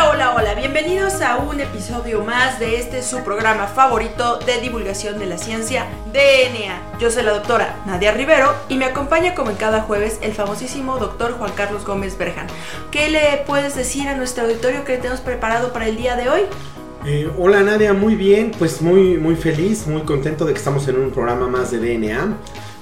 Hola, hola, hola, bienvenidos a un episodio más de este su programa favorito de divulgación de la ciencia, DNA. Yo soy la doctora Nadia Rivero y me acompaña como en cada jueves el famosísimo doctor Juan Carlos Gómez Berjan. ¿Qué le puedes decir a nuestro auditorio que tenemos preparado para el día de hoy? Eh, hola Nadia, muy bien, pues muy, muy feliz, muy contento de que estamos en un programa más de DNA.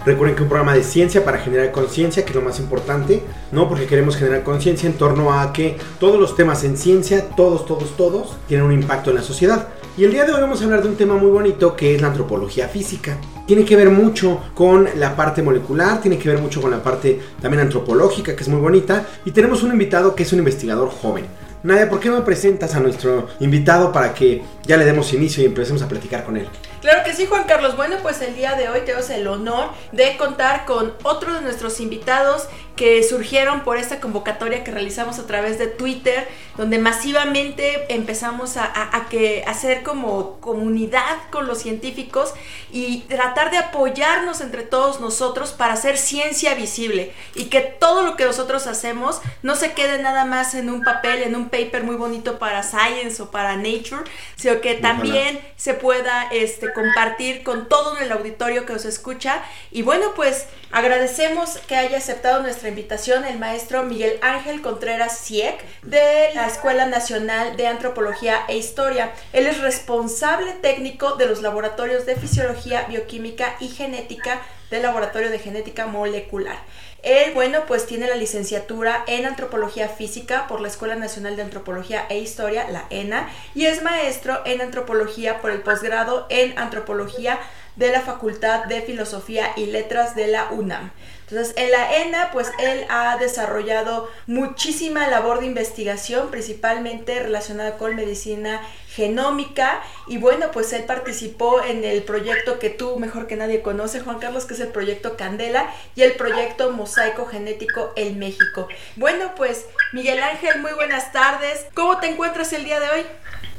Recuerden que un programa de ciencia para generar conciencia, que es lo más importante, ¿no? Porque queremos generar conciencia en torno a que todos los temas en ciencia, todos, todos, todos, tienen un impacto en la sociedad. Y el día de hoy vamos a hablar de un tema muy bonito que es la antropología física. Tiene que ver mucho con la parte molecular, tiene que ver mucho con la parte también antropológica, que es muy bonita. Y tenemos un invitado que es un investigador joven. Nadia, ¿por qué no me presentas a nuestro invitado para que ya le demos inicio y empecemos a platicar con él? Claro que sí, Juan Carlos. Bueno, pues el día de hoy tenemos el honor de contar con otro de nuestros invitados que surgieron por esta convocatoria que realizamos a través de Twitter, donde masivamente empezamos a, a, a que hacer como comunidad con los científicos y tratar de apoyarnos entre todos nosotros para hacer ciencia visible y que todo lo que nosotros hacemos no se quede nada más en un papel, en un paper muy bonito para Science o para Nature, sino que también se pueda este, compartir con todo el auditorio que os escucha. Y bueno, pues agradecemos que haya aceptado nuestra invitación el maestro Miguel Ángel Contreras Cieck de la Escuela Nacional de Antropología e Historia. Él es responsable técnico de los laboratorios de fisiología, bioquímica y genética del Laboratorio de Genética Molecular. Él, bueno, pues tiene la licenciatura en Antropología Física por la Escuela Nacional de Antropología e Historia, la ENA, y es maestro en Antropología por el posgrado en Antropología de la Facultad de Filosofía y Letras de la UNAM. Entonces, en la ENA, pues él ha desarrollado muchísima labor de investigación, principalmente relacionada con medicina genómica. Y bueno, pues él participó en el proyecto que tú mejor que nadie conoce, Juan Carlos, que es el proyecto Candela y el proyecto Mosaico Genético en México. Bueno, pues Miguel Ángel, muy buenas tardes. ¿Cómo te encuentras el día de hoy?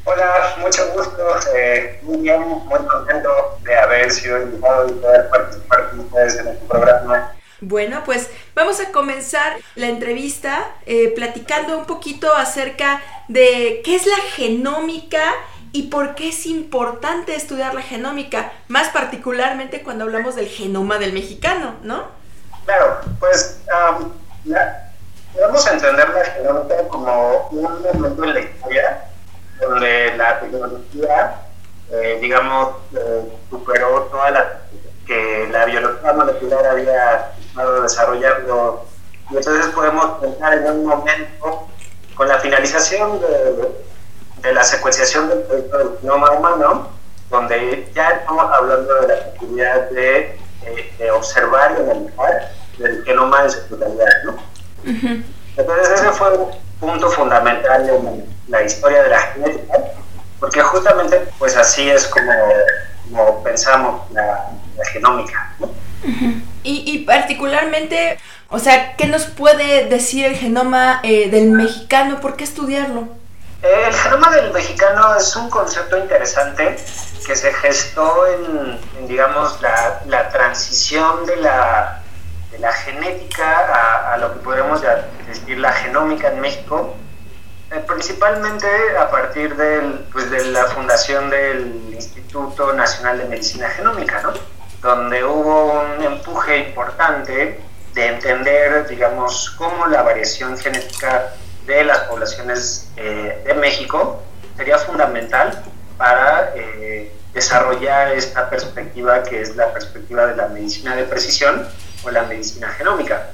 Hola, mucho gusto. Eh, muy bien, muy contento de haber sido invitado y poder participar con ustedes en este programa. Bueno, pues vamos a comenzar la entrevista eh, platicando un poquito acerca de qué es la genómica y por qué es importante estudiar la genómica, más particularmente cuando hablamos del genoma del mexicano, ¿no? Claro, pues um, la, podemos entender la genómica como un momento en la historia donde la tecnología, eh, digamos, eh, superó toda la que la biología molecular había estado desarrollando. Y entonces podemos pensar en un momento, con la finalización de, de la secuenciación del proyecto del genoma humano, donde ya estamos hablando de la posibilidad de, eh, de observar y analizar el genoma en su totalidad. ¿no? Ujú. Entonces ese fue un punto fundamental en la historia de la genética, porque justamente pues así es como, como pensamos la, la genómica. ¿no? Y, y particularmente, o sea, ¿qué nos puede decir el genoma eh, del mexicano? ¿Por qué estudiarlo? El genoma del mexicano es un concepto interesante que se gestó en, en, digamos, la, la transición de la, de la genética a, a lo que podríamos decir la genómica en México, eh, principalmente a partir del, pues, de la fundación del Instituto Nacional de Medicina Genómica, ¿no? Donde hubo un empuje importante de entender, digamos, cómo la variación genética de las poblaciones eh, de México sería fundamental para eh, desarrollar esta perspectiva que es la perspectiva de la medicina de precisión o la medicina genómica.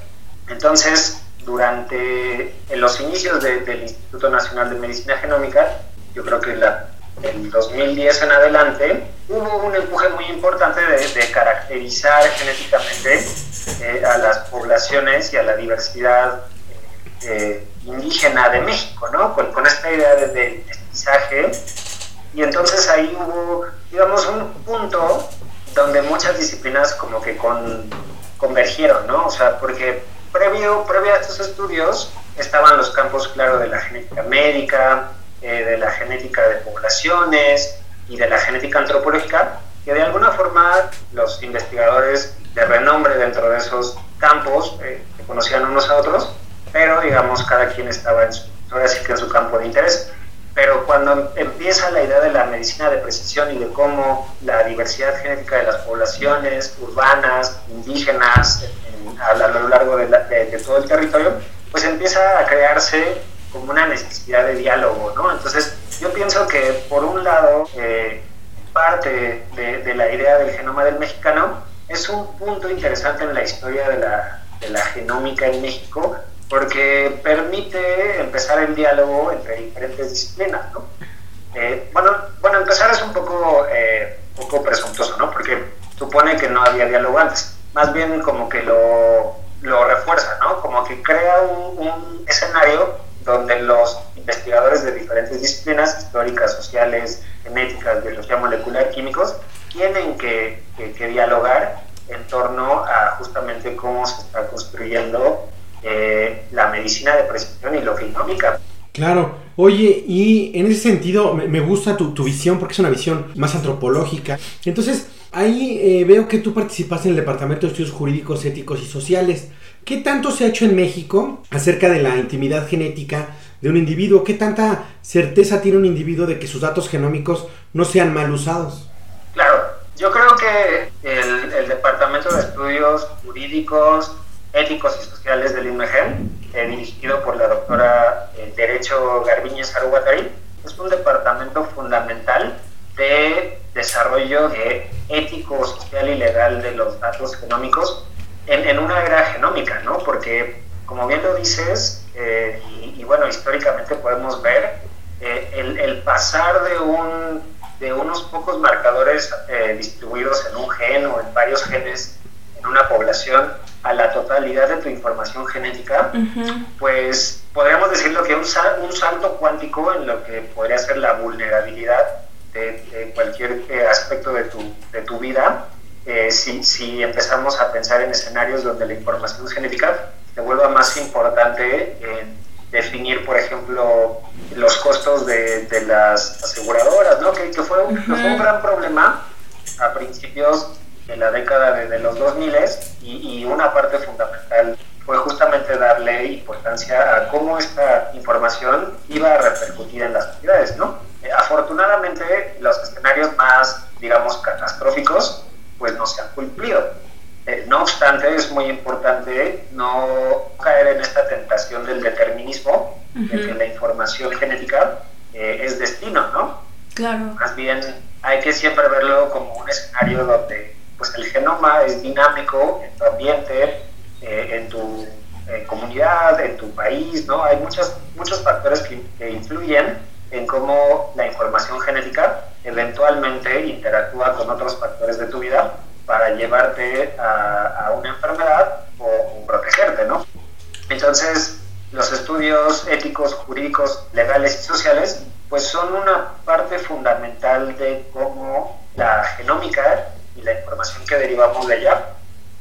Entonces, durante en los inicios del Instituto Nacional de Medicina Genómica, yo creo que la, el 2010 en adelante, hubo un empuje muy importante de, caracterizar genéticamente eh, a las poblaciones y a la diversidad eh, indígena de México, ¿no? Con, esta idea de, de mestizaje. Y entonces ahí hubo, digamos, un punto donde muchas disciplinas como que con, convergieron, ¿no? O sea, porque previo, previo a estos estudios estaban los campos, claro, de la genética médica, eh, de la genética de poblaciones y de la genética antropológica, que de alguna forma los investigadores de renombre dentro de esos campos eh, conocían unos a otros, pero digamos cada quien estaba en su, ahora sí que en su campo de interés. Pero cuando empieza la idea de la medicina de precisión y de cómo la diversidad genética de las poblaciones urbanas, indígenas, a, lo largo de, todo el territorio, pues empieza a crearse como una necesidad de diálogo, ¿no? Entonces, yo pienso que por un lado, eh, parte de, la idea del genoma del mexicano es un punto interesante en la historia de la, de la genómica en México, porque permite empezar el diálogo entre diferentes disciplinas, ¿no? Eh, bueno, bueno, empezar es un poco, eh, poco presuntuoso, ¿no? Porque supone que no había diálogo antes más bien como que lo, lo refuerza, ¿no? Como que crea un, escenario donde los investigadores de diferentes disciplinas, históricas, sociales, genéticas, biología molecular, químicos, tienen que, que, dialogar en torno a justamente cómo se está construyendo eh, la medicina de precisión y lo genómica. Claro, oye, y en ese sentido me, gusta tu, visión porque es una visión más antropológica. Entonces, Ahí eh, veo que tú participas en el Departamento de Estudios Jurídicos, Éticos y Sociales. ¿Qué tanto se ha hecho en México acerca de la intimidad genética de un individuo? ¿Qué tanta certeza tiene un individuo de que sus datos genómicos no sean mal usados? Claro, yo creo que el, Departamento de Estudios Jurídicos, Éticos y Sociales del INMEGEN, eh, dirigido por la doctora en Derecho Garbiñez Arubatari, es un departamento fundamental de desarrollo de ético, social y legal de los datos genómicos en, una era genómica, ¿no? Porque, como bien lo dices, eh, y, bueno, históricamente podemos ver, eh, el, pasar de, un, de unos pocos marcadores eh, distribuidos en un gen o en varios genes en una población a la totalidad de tu información genética, pues podríamos decirlo que un, un salto cuántico en lo que podría ser la vulnerabilidad de, cualquier eh, aspecto de tu, de tu vida, eh, si, si, empezamos a pensar en escenarios donde la información genética se vuelva más importante en definir, por ejemplo, los costos de, de las aseguradoras, ¿no? que, que, fue un, un gran problema a principios de la década de, los 2000 y, y una parte fundamental fue justamente darle importancia a cómo esta información iba a repercutir en las sociedades, ¿no? Eh, afortunadamente, los escenarios más, digamos, catastróficos, pues no se han cumplido. Eh, no obstante, es muy importante no caer en esta tentación del determinismo, de que la información genética eh, es destino, ¿no? Claro. Más bien, hay que siempre verlo como un escenario donde pues, el genoma es dinámico en tu ambiente, en tu comunidad, en tu país, ¿no? Hay muchos, muchos factores que, que influyen en cómo la información genética eventualmente interactúa con otros factores de tu vida para llevarte a, una enfermedad o, protegerte, ¿no? Entonces, los estudios éticos, jurídicos, legales y sociales, pues son una parte fundamental de cómo la genómica y la información que derivamos de ella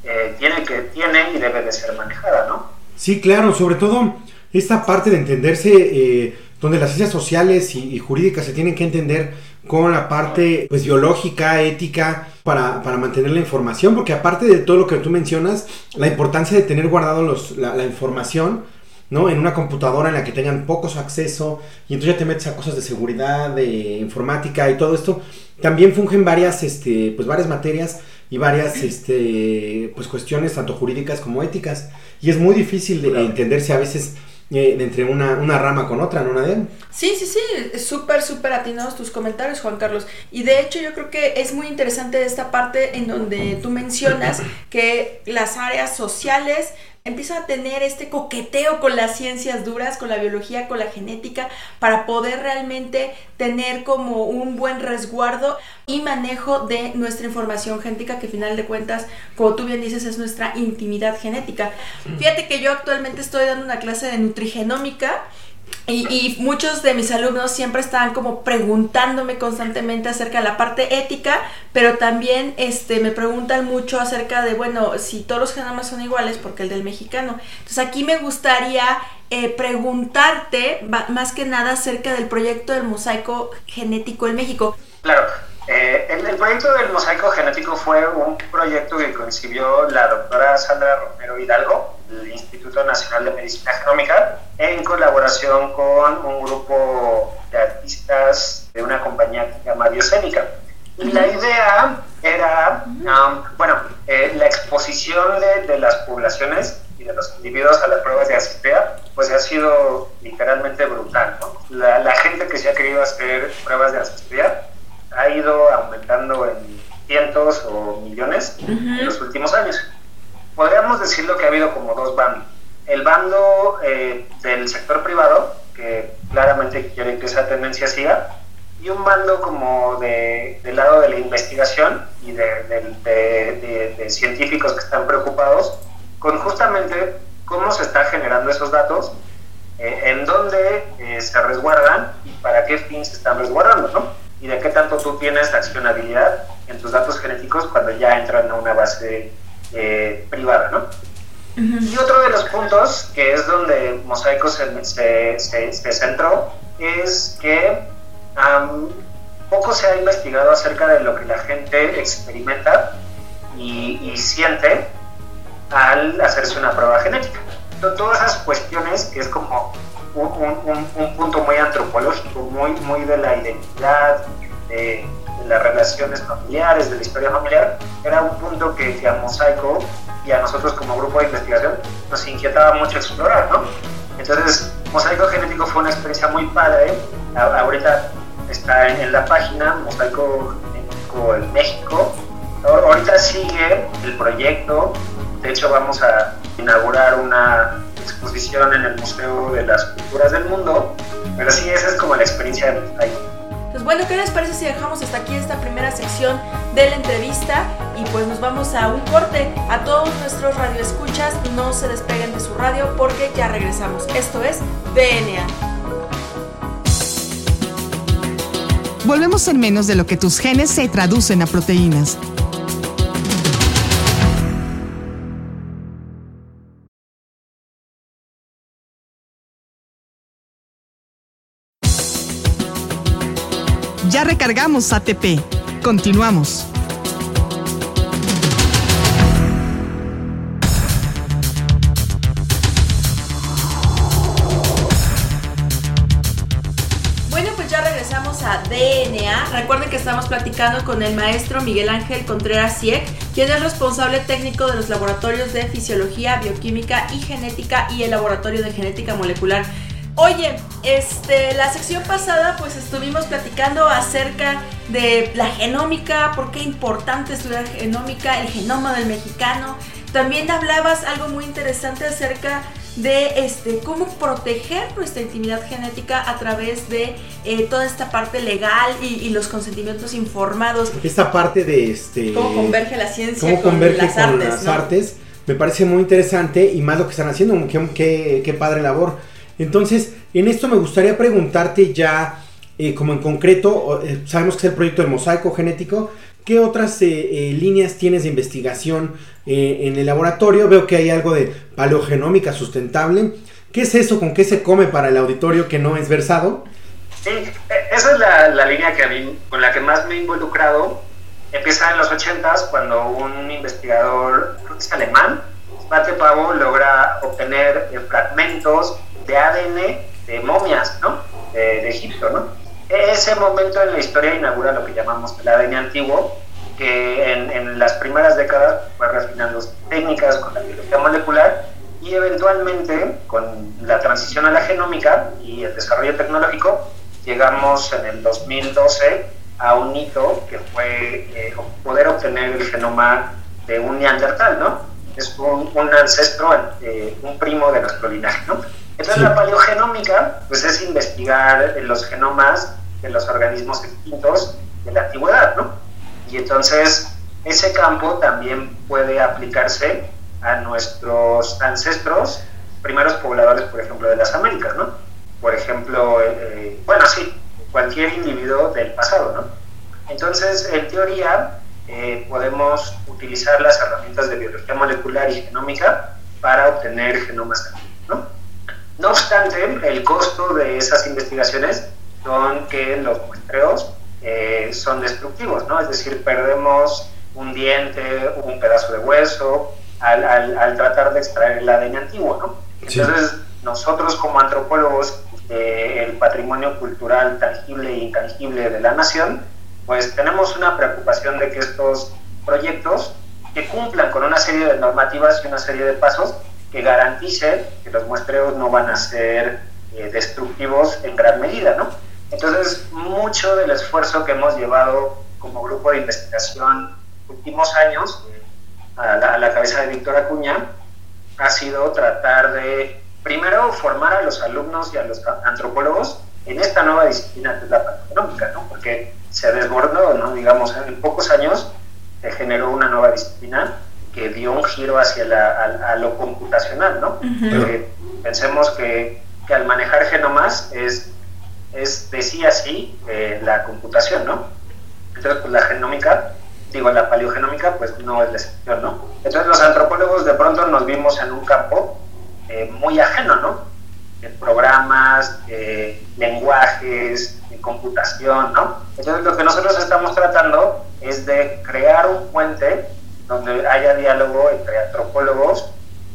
eh, tiene, que, tiene y debe de ser manejada, ¿no? Sí, claro, sobre todo esta parte de entenderse eh, donde las ciencias sociales y, jurídicas se tienen que entender con la parte pues biológica, ética, para, mantener la información, porque aparte de todo lo que tú mencionas, la importancia de tener guardado los, la, información, ¿no? En una computadora en la que tengan pocos acceso, y entonces ya te metes a cosas de seguridad, de informática y todo esto, también fungen varias, este, pues varias materias y varias, este, pues cuestiones tanto jurídicas como éticas, y es muy difícil de entenderse a veces eh, entre una, una, rama con otra, ¿no, Nadia? Sí, sí, sí, súper, súper atinados tus comentarios, Juan Carlos. Y de hecho yo creo que es muy interesante esta parte en donde tú mencionas que las áreas sociales empiezo a tener este coqueteo con las ciencias duras, con la biología, con la genética, para poder realmente tener como un buen resguardo y manejo de nuestra información genética, que al final de cuentas, como tú bien dices, es nuestra intimidad genética. Fíjate que yo actualmente estoy dando una clase de nutrigenómica y, muchos de mis alumnos siempre estaban como preguntándome constantemente acerca de la parte ética, pero también este, me preguntan mucho acerca de, bueno, si todos los genomas son iguales, porque el del mexicano. Entonces aquí me gustaría eh, preguntarte más que nada acerca del proyecto del mosaico genético en México. Claro, eh, el, el, proyecto del mosaico genético fue un proyecto que concibió la doctora Sandra Romero Hidalgo, del Instituto Nacional de Medicina Genómica, en colaboración con un grupo de artistas de una compañía que se llama Biocénica. Y la idea era, um, bueno, eh, la exposición de, de, las poblaciones y de los individuos a las pruebas de acidez, pues ha sido literalmente brutal. ¿no? La, la, gente que se ha querido hacer pruebas de acidez ha ido aumentando en cientos o millones en los últimos años. Podríamos decirlo que ha habido como dos bandos. El bando eh, del sector privado, que claramente quiere que esa tendencia siga, y un bando como de, del lado de la investigación y de, de, de, científicos que están preocupados con justamente cómo se está generando esos datos, eh, en dónde eh, se resguardan y para qué fin se están resguardando, ¿no? Y de qué tanto tú tienes accionabilidad en tus datos genéticos cuando ya entran a una base eh, privada, ¿no? Y otro de los puntos, que es donde Mosaico se, se, se, centró, es que poco se ha investigado acerca de lo que la gente experimenta y, y siente al hacerse una prueba genética. todas esas cuestiones que es como un, un, punto muy antropológico, muy, muy de la identidad, de, las relaciones familiares, de la historia familiar, era un punto que, a Mosaico y a nosotros como grupo de investigación nos inquietaba mucho explorar, ¿no? Entonces, Mosaico Genético fue una experiencia muy padre. ahorita está en, la página Mosaico Genético en México. Ahorita sigue el proyecto. De hecho, vamos a inaugurar una exposición en el Museo de las Culturas del Mundo, pero sí, esa es como la experiencia de ahí. Pues bueno, ¿qué les parece si dejamos hasta aquí esta primera sección de la entrevista y pues nos vamos a un corte? A todos nuestros radioescuchas no se despeguen de su radio porque ya regresamos. Esto es DNA. Volvemos en menos de lo que tus genes se traducen a proteínas. Ya recargamos ATP. Continuamos. Bueno, pues ya regresamos a DNA. Recuerden que estamos platicando con el maestro Miguel Ángel Contreras Cieck, quien es responsable técnico de los laboratorios de fisiología, bioquímica y genética y el laboratorio de genética molecular Oye, este, la sección pasada pues estuvimos platicando acerca de la genómica, por qué es importante estudiar genómica, el genoma del mexicano. También hablabas algo muy interesante acerca de este cómo proteger nuestra intimidad genética a través de eh, toda esta parte legal y, los consentimientos informados. Esta parte de este cómo converge la ciencia cómo con, converge las, con artes, las artes me parece muy interesante y más lo que están haciendo, qué, qué padre labor entonces, en esto me gustaría preguntarte ya, eh, como en concreto, eh, sabemos que es el proyecto del mosaico genético, ¿qué otras eh, líneas tienes de investigación en el laboratorio? Veo que hay algo de paleogenómica sustentable. ¿Qué es eso? ¿Con qué se come para el auditorio que no es versado? Sí, esa es la, la línea que a mí, con la que más me he involucrado. Empieza en los 80s cuando un investigador, creo que es alemán, Bate Pavo, logra obtener fragmentos de ADN de momias, ¿no? De, Egipto, ¿no? Ese momento en la historia inaugura lo que llamamos el ADN antiguo, que en, las primeras décadas fue refinando técnicas con la biología molecular y eventualmente con la transición a la genómica y el desarrollo tecnológico llegamos en el 2012 a un hito que fue eh, poder obtener el genoma de un neandertal, ¿no? es un, ancestro, eh, un primo de nuestro linaje, ¿no? Entonces la paleogenómica, pues es investigar los genomas de los organismos extintos de la antigüedad, ¿no? Y entonces ese campo también puede aplicarse a nuestros ancestros, primeros pobladores, por ejemplo, de las Américas, ¿no? Por ejemplo, eh, eh, bueno, sí, cualquier individuo del pasado, ¿no? Entonces, en teoría, eh, podemos utilizar las herramientas de biología molecular y genómica para obtener genomas ¿no? No obstante, el costo de esas investigaciones son que los muestreos son destructivos, ¿no? Es decir, perdemos un diente, un pedazo de hueso, al, al, tratar de extraer el ADN antiguo, ¿no? Entonces, nosotros como antropólogos eh, el patrimonio cultural tangible e intangible de la nación, pues tenemos una preocupación de que estos proyectos que cumplan con una serie de normativas y una serie de pasos que garanticen que los muestreos no van a ser eh, destructivos en gran medida, ¿no? Entonces, mucho del esfuerzo que hemos llevado como grupo de investigación últimos años, a la, cabeza de Víctor Acuña, ha sido tratar de primero formar a los alumnos y a los antropólogos en esta nueva disciplina que es la paleogenómica, ¿no? Porque se desbordó, ¿no? Digamos, en pocos años se generó una nueva disciplina que dio un giro hacia la, a, lo computacional, ¿no? pensemos que, que, al manejar genomas es, es de sí a sí eh, la computación, ¿no? Entonces, pues la genómica, digo, la paleogenómica, pues no es la excepción, ¿no? Entonces los antropólogos de pronto nos vimos en un campo eh, muy ajeno, ¿no? En programas, lenguajes, en computación, ¿no? Entonces lo que nosotros estamos tratando es de crear un puente donde haya diálogo entre antropólogos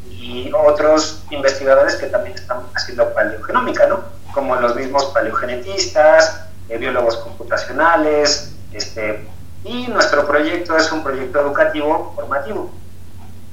y otros investigadores que también están haciendo paleogenómica, ¿no? Como los mismos paleogenetistas, eh, biólogos computacionales, este, y nuestro proyecto es un proyecto educativo formativo,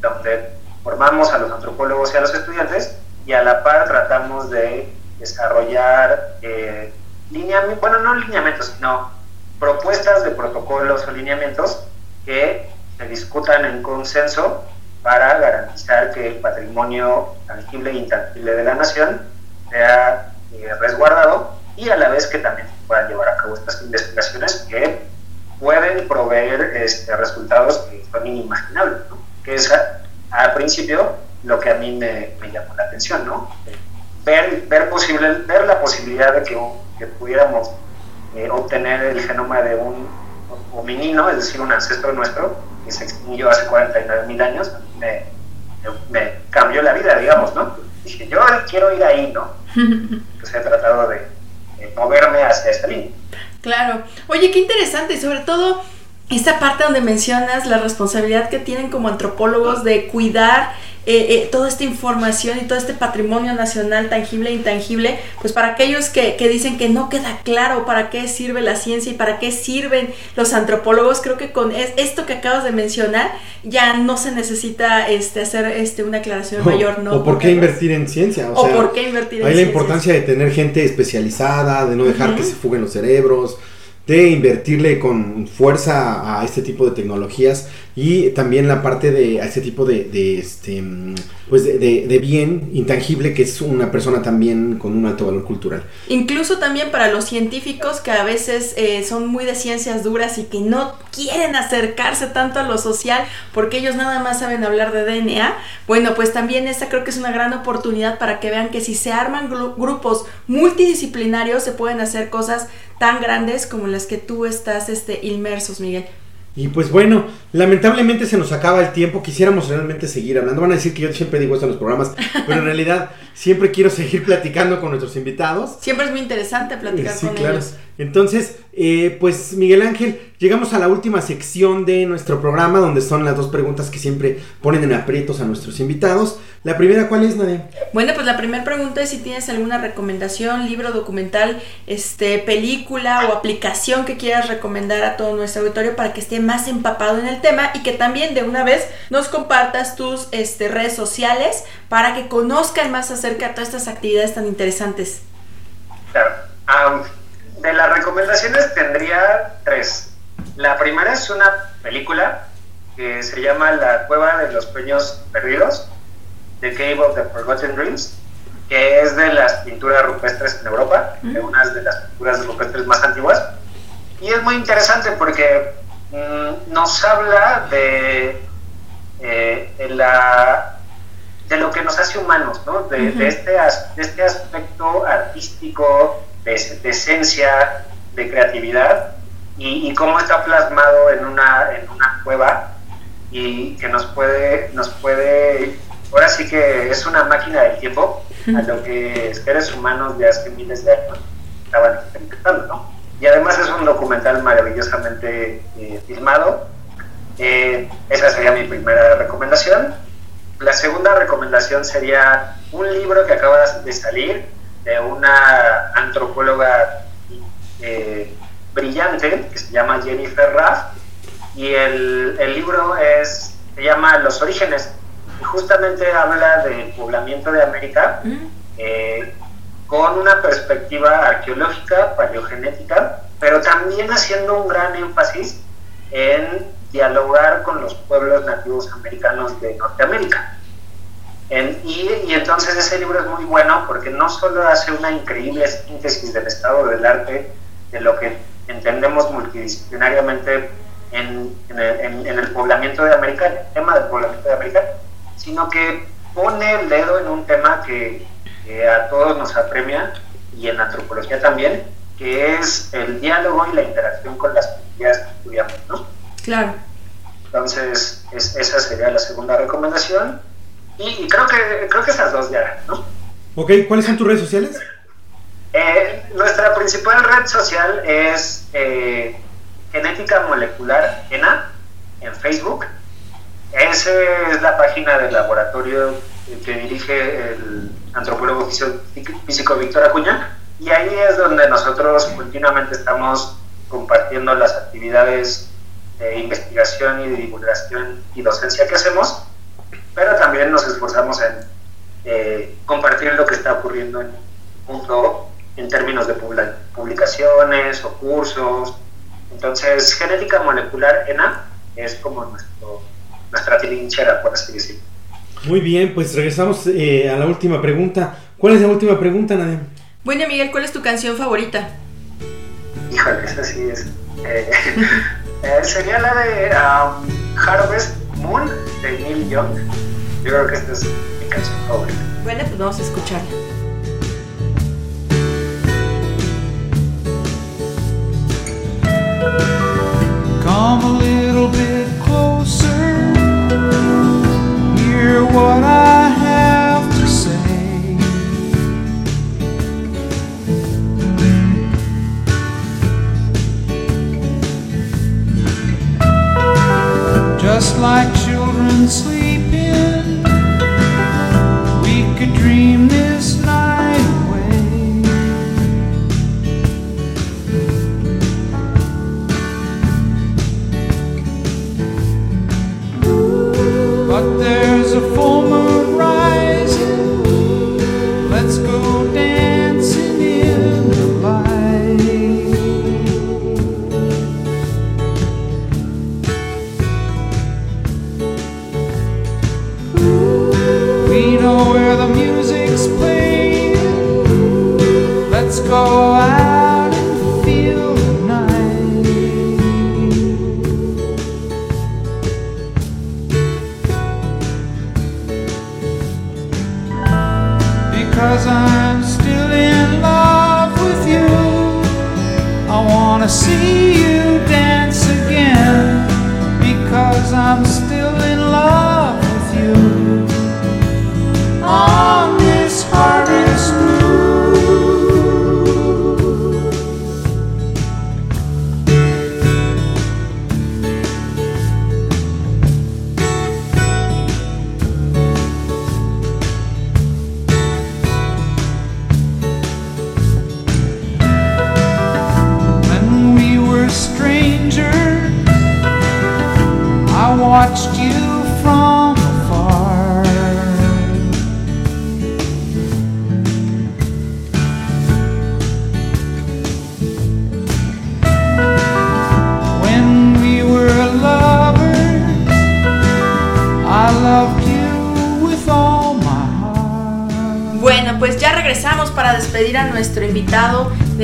donde formamos a los antropólogos y a los estudiantes y a la par tratamos de desarrollar eh, lineamientos, bueno, no lineamientos, sino propuestas de protocolos o lineamientos que se discutan en consenso para garantizar que el patrimonio tangible e intangible de la nación sea eh, resguardado y a la vez que también se puedan llevar a cabo estas investigaciones que pueden proveer este, resultados que son inimaginables, que es al principio lo que a mí me, llamó la atención, ¿no? Ver, ver, posible, ver la posibilidad de que, que pudiéramos eh, obtener el genoma de un hominino, es decir, un ancestro nuestro, que se extinguió hace 49 mil años, me, me, cambió la vida, digamos, ¿no? Dije, yo quiero ir ahí, ¿no? Entonces he tratado de, de moverme hacia esta línea. Claro. Oye, qué interesante y sobre todo esta parte donde mencionas la responsabilidad que tienen como antropólogos de cuidar eh, eh, toda esta información y todo este patrimonio nacional tangible e intangible, pues para aquellos que, dicen que no queda claro para qué sirve la ciencia y para qué sirven los antropólogos, creo que con esto que acabas de mencionar ya no se necesita este, hacer este, una aclaración mayor, ¿no? O por qué invertir en ciencia. O, por qué invertir en ciencia. Hay la importancia de tener gente especializada, de no dejar que se fuguen los cerebros de invertirle con fuerza a este tipo de tecnologías y también la parte de a este tipo de, de este pues de, bien intangible que es una persona también con un alto valor cultural incluso también para los científicos que a veces eh, son muy de ciencias duras y que no quieren acercarse tanto a lo social porque ellos nada más saben hablar de DNA bueno pues también esta creo que es una gran oportunidad para que vean que si se arman grupos multidisciplinarios se pueden hacer cosas tan grandes como las que tú estás este, inmersos, Miguel. Y pues bueno, lamentablemente se nos acaba el tiempo, quisiéramos realmente seguir hablando. Van a decir que yo siempre digo esto en los programas, pero en realidad siempre quiero seguir platicando con nuestros invitados. Siempre es muy interesante platicar sí, con claro. ellos. Entonces, eh, pues Miguel Ángel, llegamos a la última sección de nuestro programa, donde son las dos preguntas que siempre ponen en aprietos a nuestros invitados. La primera, ¿cuál es, Nadia? Bueno, pues la primera pregunta es si tienes alguna recomendación, libro, documental, este, película o aplicación que quieras recomendar a todo nuestro auditorio para que esté más empapado en el tema y que también de una vez nos compartas tus este, redes sociales para que conozcan más acerca de todas estas actividades tan interesantes. Claro de las recomendaciones tendría tres. La primera es una película que se llama La Cueva de los Sueños Perdidos, The Cave of the Forgotten Dreams, que es de las pinturas rupestres en Europa, de unas de las pinturas rupestres más antiguas. Y es muy interesante porque mm, nos habla de, eh, de la de lo que nos hace humanos, ¿no? de, de este, as- de este aspecto artístico, de, esencia, de creatividad, y, y cómo está plasmado en una, en una cueva y que nos puede, nos puede, ahora sí que es una máquina del tiempo a lo que seres humanos de hace miles de años estaban experimentando, ¿no? Y además es un documental maravillosamente eh, filmado. Eh, esa sería mi primera recomendación. La segunda recomendación sería un libro que acaba de salir de una antropóloga eh, brillante que se llama Jennifer Raff y el, el libro es, se llama Los Orígenes y justamente habla del poblamiento de América eh, con una perspectiva arqueológica, paleogenética, pero también haciendo un gran énfasis en dialogar con los pueblos nativos americanos de Norteamérica. En- y, y entonces ese libro es muy bueno porque no solo hace una increíble síntesis del estado del arte, de lo que entendemos multidisciplinariamente en, en el, en- en el poblamiento de América, el tema del poblamiento de América, sino que pone el dedo en un tema que, que a todos nos apremia y en antropología también, que es el diálogo y la interacción con las comunidades que estudiamos, ¿no? Claro. Entonces, es- esa sería la segunda recomendación. Y, creo que creo que esas dos ya, ¿no? Ok, ¿cuáles son tus redes sociales? Eh, nuestra principal red social es eh, Genética Molecular ENA en Facebook. Esa es la página del laboratorio que dirige el antropólogo físico, físico Víctor Acuña. Y ahí es donde nosotros continuamente estamos compartiendo las actividades de investigación y de divulgación y docencia que hacemos, pero también nos esforzamos en eh, compartir lo que está ocurriendo en el mundo en términos de publi- publicaciones o cursos. Entonces, genética molecular ENA es como nuestro, nuestra tilinchera, por así decirlo. Muy bien, pues regresamos eh, a la última pregunta. ¿Cuál es la última pregunta, Nadia? Bueno, Miguel, ¿cuál es tu canción favorita? Híjole, esa sí es. eh, eh, sería la de um, Harvest Moon de Neil Young. Yo creo que esta es mi canción favorita. Bueno, pues vamos a escucharla. Where the music's playing. Let's go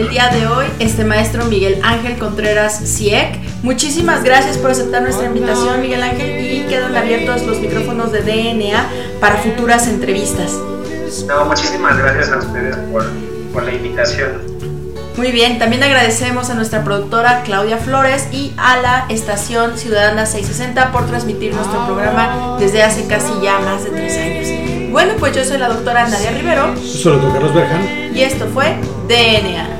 del día de hoy, este maestro Miguel Ángel Contreras Ciec. Muchísimas gracias por aceptar nuestra invitación, Miguel Ángel, y quedan abiertos los micrófonos de DNA para futuras entrevistas. No, muchísimas gracias a ustedes por, por la invitación. Muy bien, también agradecemos a nuestra productora Claudia Flores y a la estación Ciudadana 660 por transmitir nuestro programa desde hace casi ya más de tres años. Bueno, pues yo soy la doctora Nadia Rivero. Yo soy el doctor Carlos Berjan. Y esto fue DNA.